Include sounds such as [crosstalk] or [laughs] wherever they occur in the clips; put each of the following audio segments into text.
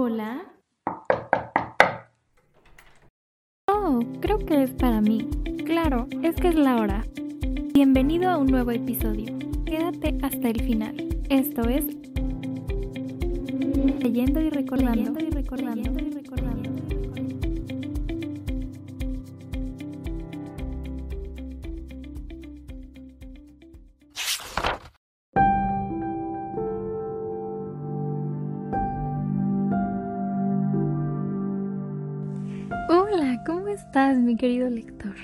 Hola. Oh, creo que es para mí. Claro, es que es la hora. Bienvenido a un nuevo episodio. Quédate hasta el final. Esto es Leyendo y recordando. Leyendo y recordando. Mi querido lector?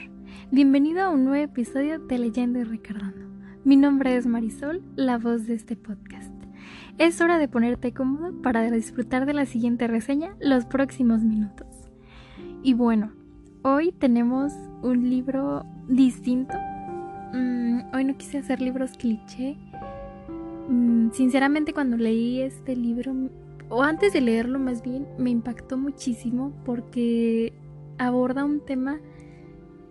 Bienvenido a un nuevo episodio de Leyendo y Recordando. Mi nombre es Marisol, la voz de este podcast. Es hora de ponerte cómodo para disfrutar de la siguiente reseña los próximos minutos. Y bueno, hoy tenemos un libro distinto. Mm, hoy no quise hacer libros cliché. Mm, sinceramente cuando leí este libro, o antes de leerlo más bien, me impactó muchísimo porque aborda un tema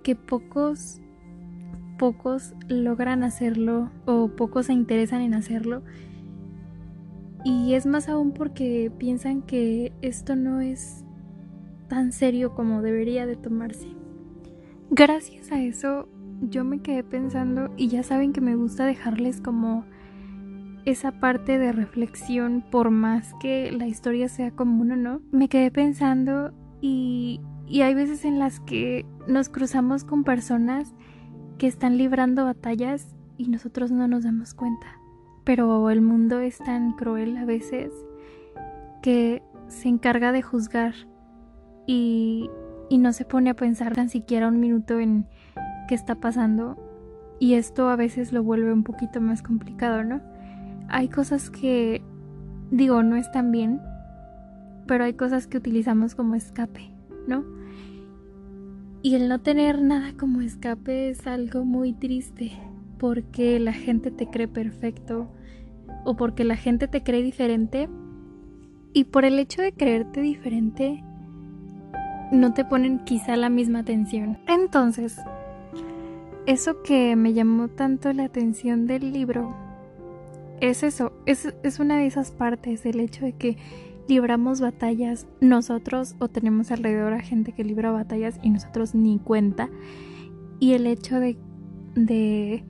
que pocos pocos logran hacerlo o pocos se interesan en hacerlo. Y es más aún porque piensan que esto no es tan serio como debería de tomarse. Gracias a eso yo me quedé pensando y ya saben que me gusta dejarles como esa parte de reflexión por más que la historia sea común o no. Me quedé pensando y, y hay veces en las que nos cruzamos con personas que están librando batallas y nosotros no nos damos cuenta. Pero el mundo es tan cruel a veces que se encarga de juzgar y, y no se pone a pensar tan siquiera un minuto en qué está pasando y esto a veces lo vuelve un poquito más complicado, ¿no? Hay cosas que digo no están bien, pero hay cosas que utilizamos como escape, ¿no? Y el no tener nada como escape es algo muy triste porque la gente te cree perfecto o porque la gente te cree diferente y por el hecho de creerte diferente no te ponen quizá la misma atención. Entonces, eso que me llamó tanto la atención del libro es eso, es, es una de esas partes, el hecho de que libramos batallas nosotros o tenemos alrededor a gente que libra batallas y nosotros ni cuenta. Y el hecho de, de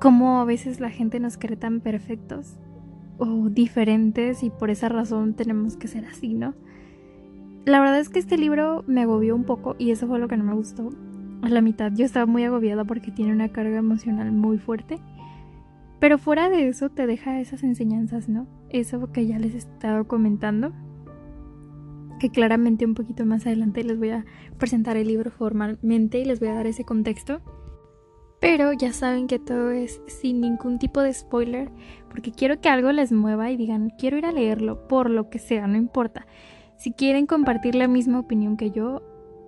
cómo a veces la gente nos cree tan perfectos o diferentes y por esa razón tenemos que ser así, ¿no? La verdad es que este libro me agobió un poco y eso fue lo que no me gustó. A la mitad yo estaba muy agobiada porque tiene una carga emocional muy fuerte. Pero fuera de eso te deja esas enseñanzas, ¿no? Eso que ya les he estado comentando. Que claramente un poquito más adelante les voy a presentar el libro formalmente y les voy a dar ese contexto. Pero ya saben que todo es sin ningún tipo de spoiler, porque quiero que algo les mueva y digan, quiero ir a leerlo, por lo que sea, no importa. Si quieren compartir la misma opinión que yo,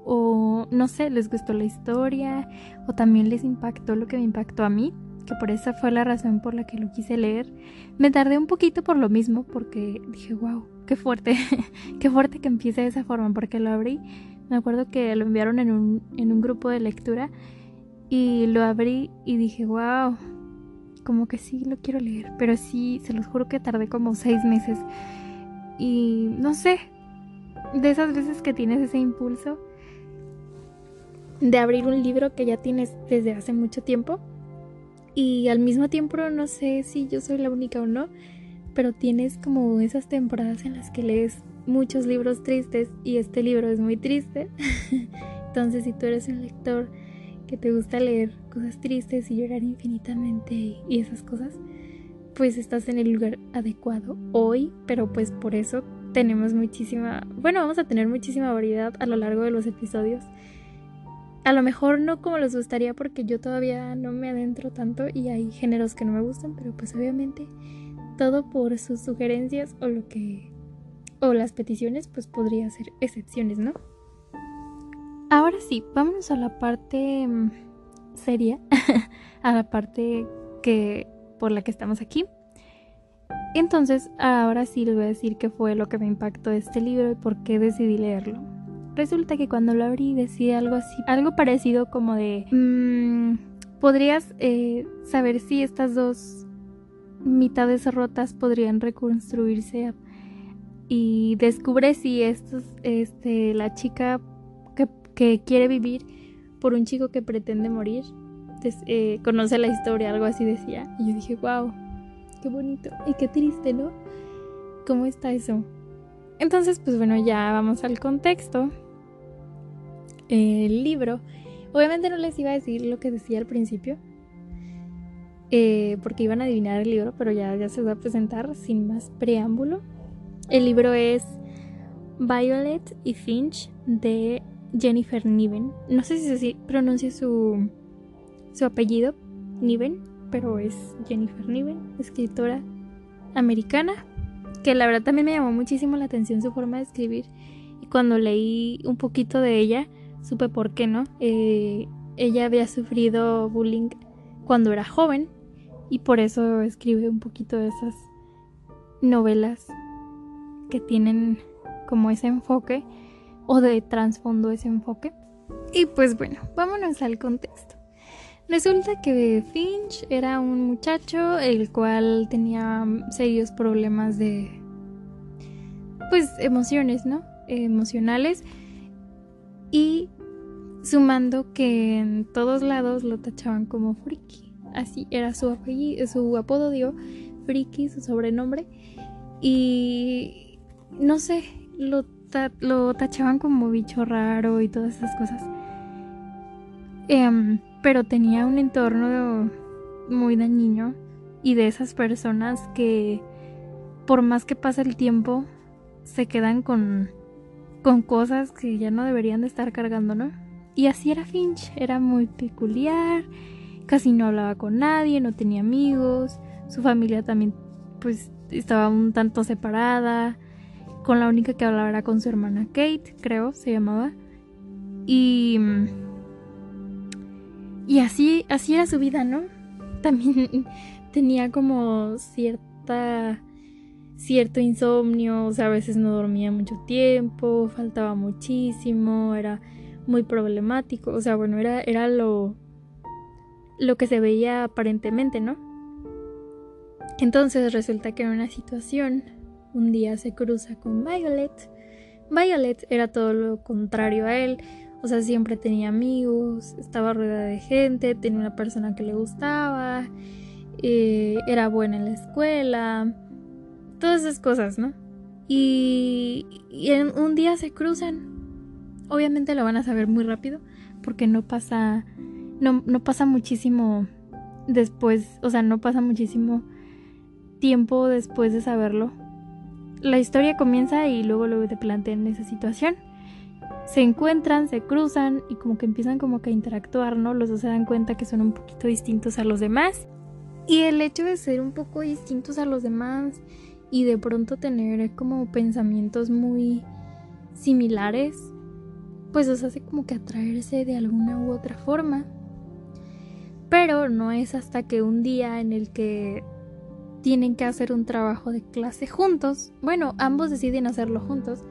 o no sé, les gustó la historia, o también les impactó lo que me impactó a mí, que por esa fue la razón por la que lo quise leer. Me tardé un poquito por lo mismo, porque dije, wow, qué fuerte, [laughs] qué fuerte que empiece de esa forma, porque lo abrí. Me acuerdo que lo enviaron en un, en un grupo de lectura y lo abrí y dije, wow, como que sí lo quiero leer, pero sí, se los juro que tardé como seis meses. Y no sé, de esas veces que tienes ese impulso de abrir un libro que ya tienes desde hace mucho tiempo y al mismo tiempo no sé si yo soy la única o no, pero tienes como esas temporadas en las que lees muchos libros tristes y este libro es muy triste. [laughs] Entonces si tú eres un lector que te gusta leer cosas tristes y llorar infinitamente y esas cosas, pues estás en el lugar adecuado hoy, pero pues por eso tenemos muchísima, bueno, vamos a tener muchísima variedad a lo largo de los episodios a lo mejor no como les gustaría porque yo todavía no me adentro tanto y hay géneros que no me gustan, pero pues obviamente todo por sus sugerencias o lo que o las peticiones pues podría ser excepciones, ¿no? Ahora sí, vámonos a la parte mm, seria, [laughs] a la parte que por la que estamos aquí. Entonces, ahora sí les voy a decir qué fue lo que me impactó este libro y por qué decidí leerlo. Resulta que cuando lo abrí decía algo así, algo parecido como de, mmm, podrías eh, saber si estas dos mitades rotas podrían reconstruirse y descubre si esto es este, la chica que, que, quiere vivir por un chico que pretende morir. eh, conoce la historia, algo así decía. Y yo dije, wow, qué bonito y qué triste, ¿no? ¿Cómo está eso? Entonces, pues bueno, ya vamos al contexto. El libro. Obviamente no les iba a decir lo que decía al principio. Eh, porque iban a adivinar el libro, pero ya, ya se va a presentar sin más preámbulo. El libro es Violet y Finch de Jennifer Niven. No sé si se pronuncia su, su apellido, Niven, pero es Jennifer Niven, escritora americana, que la verdad también me llamó muchísimo la atención su forma de escribir. Y cuando leí un poquito de ella, supe por qué, ¿no? Eh, ella había sufrido bullying cuando era joven y por eso escribe un poquito de esas novelas que tienen como ese enfoque o de trasfondo ese enfoque. Y pues bueno, vámonos al contexto. Resulta que Finch era un muchacho el cual tenía serios problemas de pues emociones, ¿no? emocionales y sumando que en todos lados lo tachaban como friki. Así era su apellido, su apodo dio friki, su sobrenombre y no sé, lo, lo tachaban como bicho raro y todas esas cosas. Em, pero tenía un entorno muy dañino y de esas personas que por más que pasa el tiempo se quedan con, con cosas que ya no deberían de estar cargando, ¿no? Y así era Finch, era muy peculiar, casi no hablaba con nadie, no tenía amigos, su familia también pues estaba un tanto separada, con la única que hablaba era con su hermana Kate, creo, se llamaba. Y y así así era su vida, ¿no? [laughs] También tenía como cierta cierto insomnio, o sea, a veces no dormía mucho tiempo, faltaba muchísimo, era muy problemático, o sea, bueno, era era lo lo que se veía aparentemente, ¿no? Entonces resulta que en una situación, un día se cruza con Violet. Violet era todo lo contrario a él, o sea, siempre tenía amigos, estaba rodeada de gente, tenía una persona que le gustaba, eh, era buena en la escuela, todas esas cosas, ¿no? Y, y en un día se cruzan. Obviamente lo van a saber muy rápido, porque no pasa, no, no pasa muchísimo después, o sea, no pasa muchísimo tiempo después de saberlo. La historia comienza y luego luego te plantean esa situación. Se encuentran, se cruzan y como que empiezan como que a interactuar, ¿no? Los dos se dan cuenta que son un poquito distintos a los demás. Y el hecho de ser un poco distintos a los demás y de pronto tener como pensamientos muy similares, pues los hace como que atraerse de alguna u otra forma. Pero no es hasta que un día en el que tienen que hacer un trabajo de clase juntos. Bueno, ambos deciden hacerlo juntos.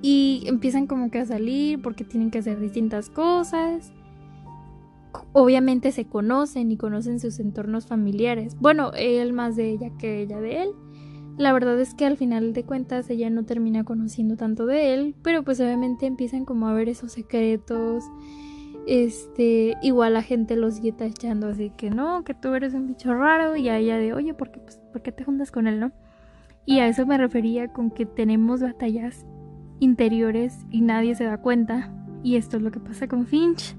Y empiezan como que a salir porque tienen que hacer distintas cosas. Obviamente se conocen y conocen sus entornos familiares. Bueno, él más de ella que ella de él. La verdad es que al final de cuentas ella no termina conociendo tanto de él, pero pues obviamente empiezan como a ver esos secretos este, igual la gente los sigue echando así que no, que tú eres un bicho raro y a ella de, oye, ¿por qué, pues, ¿por qué te juntas con él, no? Y a eso me refería con que tenemos batallas interiores y nadie se da cuenta. Y esto es lo que pasa con Finch.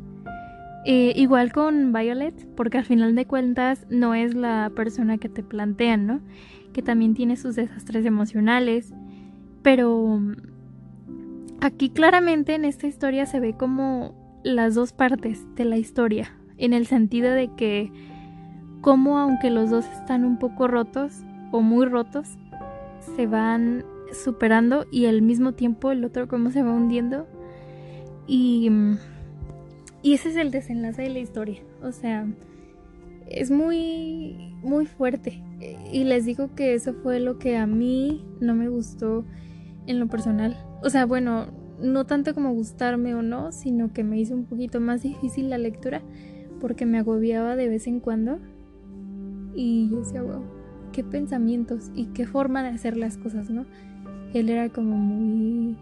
Eh, igual con Violet, porque al final de cuentas no es la persona que te plantean, ¿no? Que también tiene sus desastres emocionales. Pero aquí claramente en esta historia se ve como las dos partes de la historia, en el sentido de que como aunque los dos están un poco rotos o muy rotos, se van superando y al mismo tiempo el otro como se va hundiendo y, y ese es el desenlace de la historia, o sea, es muy muy fuerte y les digo que eso fue lo que a mí no me gustó en lo personal, o sea, bueno, no tanto como gustarme o no, sino que me hizo un poquito más difícil la lectura porque me agobiaba de vez en cuando. Y yo decía, wow, qué pensamientos y qué forma de hacer las cosas, ¿no? él era como muy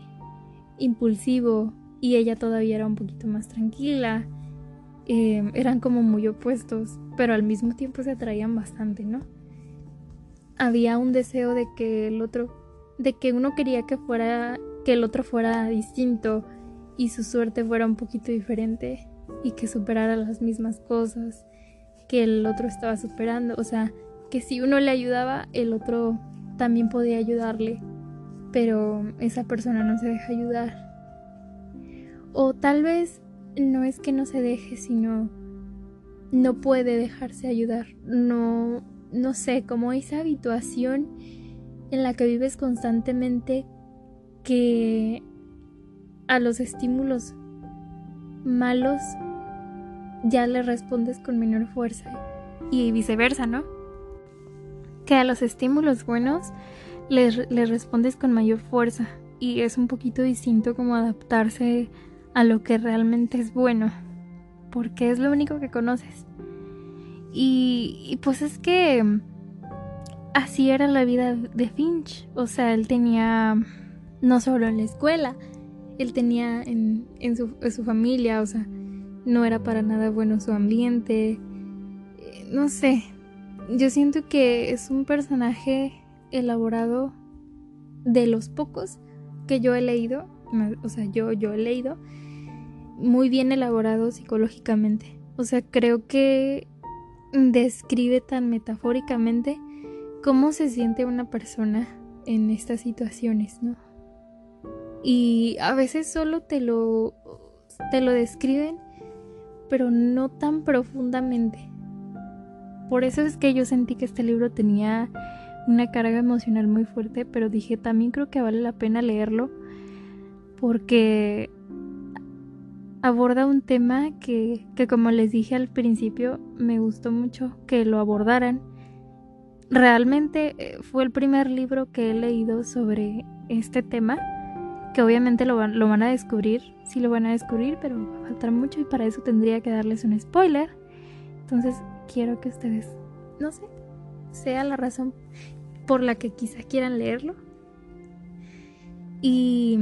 impulsivo y ella todavía era un poquito más tranquila. Em, eran como muy opuestos, pero al mismo tiempo se atraían bastante, ¿no? Había un deseo de que el otro, de que uno quería que fuera, que el otro fuera distinto y su suerte fuera un poquito diferente y que superara las mismas cosas que el otro estaba superando, o sea, que si uno le ayudaba, el otro también podía ayudarle, pero esa persona no se deja ayudar. O tal vez no es que no se deje, sino no puede dejarse ayudar. No, no sé, como esa habituación en la que vives constantemente que a los estímulos malos ya le respondes con menor fuerza y viceversa, ¿no? Que a los estímulos buenos le, respondes con mayor fuerza y es un poquito distinto como adaptarse a lo que realmente es bueno, porque es lo único que conoces. Y, pues es que así era la vida de Finch, o sea, él tenía no solo en la escuela, él tenía en, su, en su familia, o sea, no era para nada bueno su ambiente, no sé, yo siento que es un personaje elaborado de los pocos que yo he leído, o sea, yo, yo he leído, muy bien elaborado psicológicamente. O sea, creo que describe tan metafóricamente cómo se siente una persona en estas situaciones, ¿no? Y a veces solo te lo te lo describen, pero no tan profundamente. Por eso es que yo sentí que este libro tenía una carga emocional muy fuerte, pero dije también creo que vale la pena leerlo porque aborda un tema que, que como les dije al principio me gustó mucho que lo abordaran. Realmente eh, fue el primer libro que he leído sobre este tema, que obviamente lo van, lo van a descubrir, sí lo van a descubrir, pero va a faltar mucho y para eso tendría que darles un spoiler. Entonces quiero que ustedes, no sé, sea la razón por la que quizá quieran leerlo. Y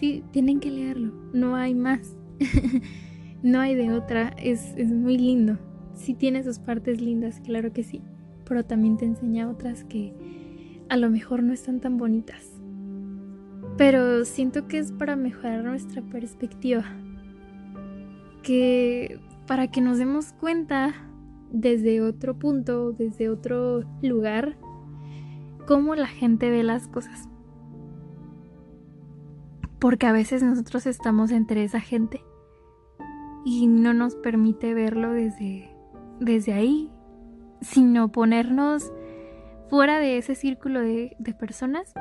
sí, tienen que leerlo, no hay más. [laughs] no hay de otra, es, es muy lindo. Sí tiene sus partes lindas, claro que sí, pero también te enseña otras que a lo mejor no están tan bonitas. Pero siento que es para mejorar nuestra perspectiva. Que para que nos demos cuenta desde otro punto, desde otro lugar, cómo la gente ve las cosas. Porque a veces nosotros estamos entre esa gente y no nos permite verlo desde, desde ahí, sino ponernos fuera de ese círculo de, de personas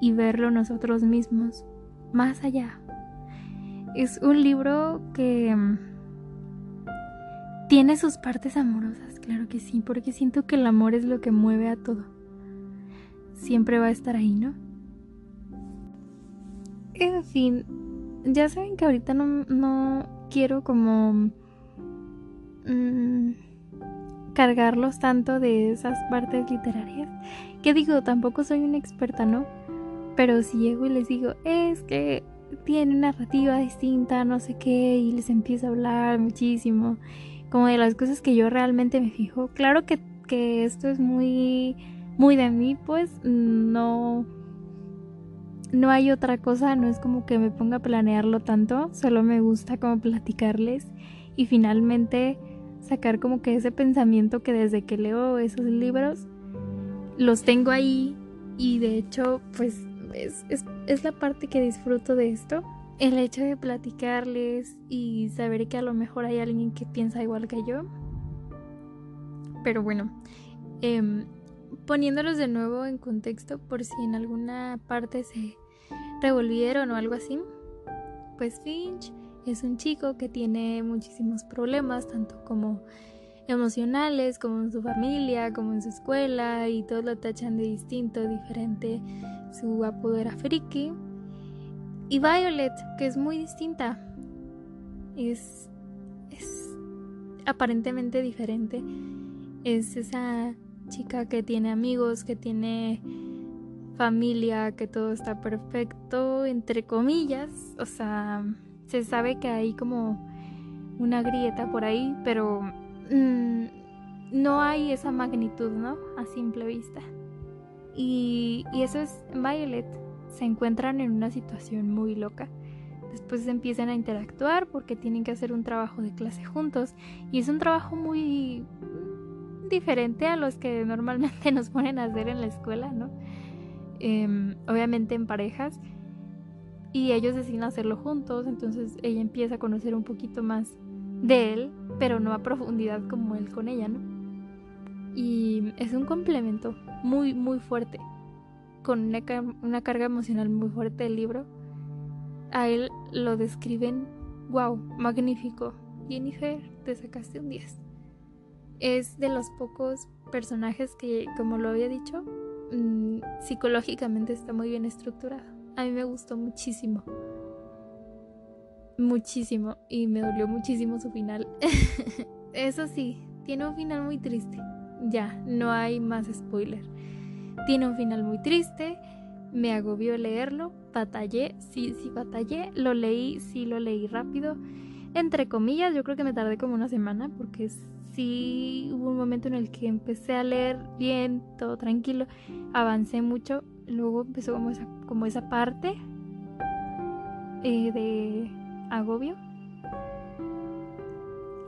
y verlo nosotros mismos, más allá. Es un libro que tiene sus partes amorosas, claro que sí, porque siento que el amor es lo que mueve a todo. Siempre va a estar ahí, ¿no? En fin, ya saben que ahorita no, quiero como mm, cargarlos tanto de esas partes literarias. Que digo, tampoco soy una experta, ¿no? Pero si llego y les digo, es que tiene narrativa distinta, no sé qué, y les empiezo a hablar muchísimo como de las cosas que yo realmente me fijo. Claro que, que esto es muy, muy de mí, pues no, no hay otra cosa, no es como que me ponga a planearlo tanto, solo me gusta como platicarles y finalmente sacar como que ese pensamiento que desde que leo esos libros los tengo ahí y de hecho pues es, es, es la parte que disfruto de esto el hecho de platicarles y saber que a lo mejor hay alguien que piensa igual que yo. Pero bueno, em, poniéndolos de nuevo en contexto por si en alguna parte se revolvieron o algo así, pues Finch es un chico que tiene muchísimos problemas, tanto como emocionales, como en su familia, como en su escuela, y todos lo tachan de distinto, diferente. Su apodo era Friki, y Violet, que es muy distinta. Es, es aparentemente diferente. Es esa chica que tiene amigos, que tiene familia, que todo está perfecto, entre comillas, o sea, se sabe que hay como una grieta por ahí, pero mm, no hay esa magnitud, ¿no? A simple vista. Y, y eso es Violet. Se encuentran en una situación muy loca. Después empiezan a interactuar porque tienen que hacer un trabajo de clase juntos. Y es un trabajo muy diferente a los que normalmente [laughs] nos ponen a hacer en la escuela, ¿no? Em, obviamente en parejas. Y ellos deciden hacerlo juntos. Entonces ella empieza a conocer un poquito más de él, pero no a profundidad como él con ella, ¿no? Y es un complemento muy, muy fuerte, con una, carga emocional muy fuerte del libro. A él lo describen, wow, magnífico. Jennifer, te sacaste un 10. Es de los pocos personajes que, como lo había dicho, mm, psicológicamente está muy bien estructurado. A mí me gustó muchísimo. Muchísimo. Y me dolió muchísimo su final. [laughs] Eso sí, tiene un final muy triste. Ya, no hay más spoiler. Tiene un final muy triste, me agobió leerlo, batallé, sí, sí batallé, lo leí, sí lo leí rápido. Entre comillas, yo creo que me tardé como una semana porque sí hubo un momento en el que empecé a leer bien, todo tranquilo, avancé mucho, luego empezó como esa, parte eh, de agobio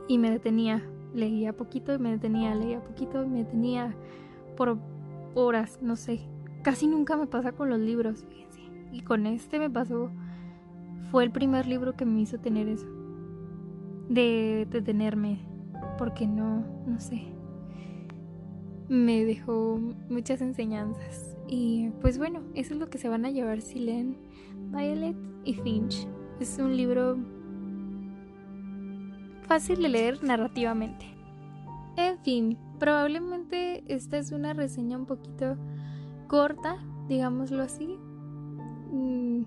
y me detenía leía poquito y me detenía, leía poquito y me detenía por horas, no sé. Casi nunca me pasa con los libros, fíjense. Y con este me pasó, fue el primer libro que me hizo tener eso. De detenerme, porque no, no sé. Me dejó muchas enseñanzas. Y pues bueno, eso es lo que se van a llevar si leen Violet y Finch. Es un libro fácil de leer narrativamente. En fin, probablemente esta es una reseña un poquito corta, digámoslo así, mm,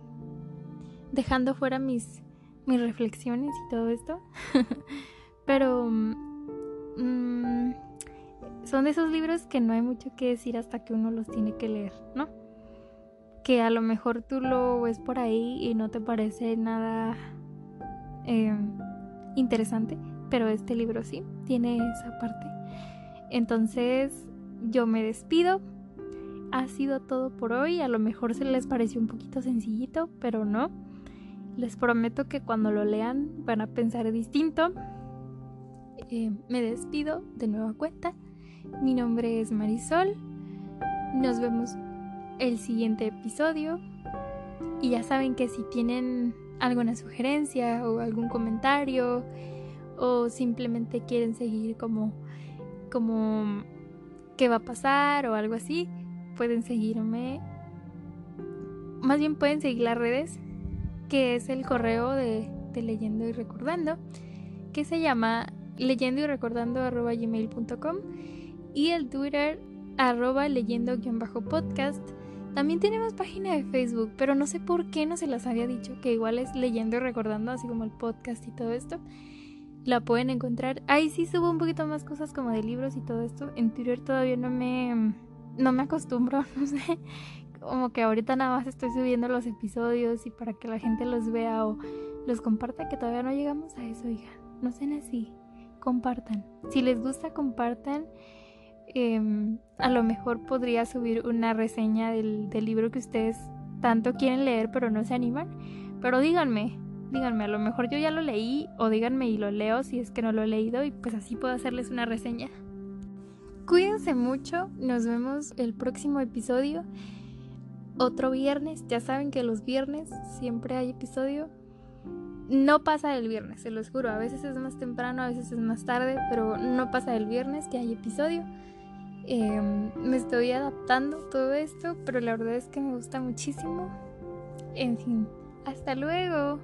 dejando fuera mis, mis reflexiones y todo esto. [laughs] Pero mm, son de esos libros que no hay mucho que decir hasta que uno los tiene que leer, ¿no? Que a lo mejor tú lo ves por ahí y no te parece nada... Eh, interesante, pero este libro sí tiene esa parte. Entonces yo me despido. Ha sido todo por hoy. A lo mejor se les pareció un poquito sencillito, pero no. Les prometo que cuando lo lean van a pensar distinto. Eh, me despido de nueva cuenta. Mi nombre es Marisol. Nos vemos el siguiente episodio. Y ya saben que si tienen alguna sugerencia o algún comentario o simplemente quieren seguir como como qué va a pasar o algo así, pueden seguirme. Más bien pueden seguir las redes, que es el correo de, leyendo y recordando, que se llama leyendo y recordando arroba gmail.com y el Twitter arroba leyendo-podcast también tenemos página de Facebook, pero no sé por qué no se las había dicho, que igual es leyendo y recordando, así como el podcast y todo esto. La pueden encontrar. Ahí sí subo un poquito más cosas como de libros y todo esto. En Twitter todavía no me, no me acostumbro, [laughs] no sé. Como que ahorita nada más estoy subiendo los episodios y para que la gente los vea o los comparta, que todavía no llegamos a eso, oigan. No sean así. Compartan. Si les gusta, compartan. Em, a lo mejor podría subir una reseña del, libro que ustedes tanto quieren leer pero no se animan. Pero díganme, díganme, a lo mejor yo ya lo leí o díganme y lo leo si es que no lo he leído y pues así puedo hacerles una reseña. Cuídense mucho, nos vemos el próximo episodio. Otro viernes, ya saben que los viernes siempre hay episodio. No pasa el viernes, se los juro, a veces es más temprano, a veces es más tarde, pero no pasa el viernes que hay episodio. Em, me estoy adaptando todo esto, pero la verdad es que me gusta muchísimo. En fin, hasta luego.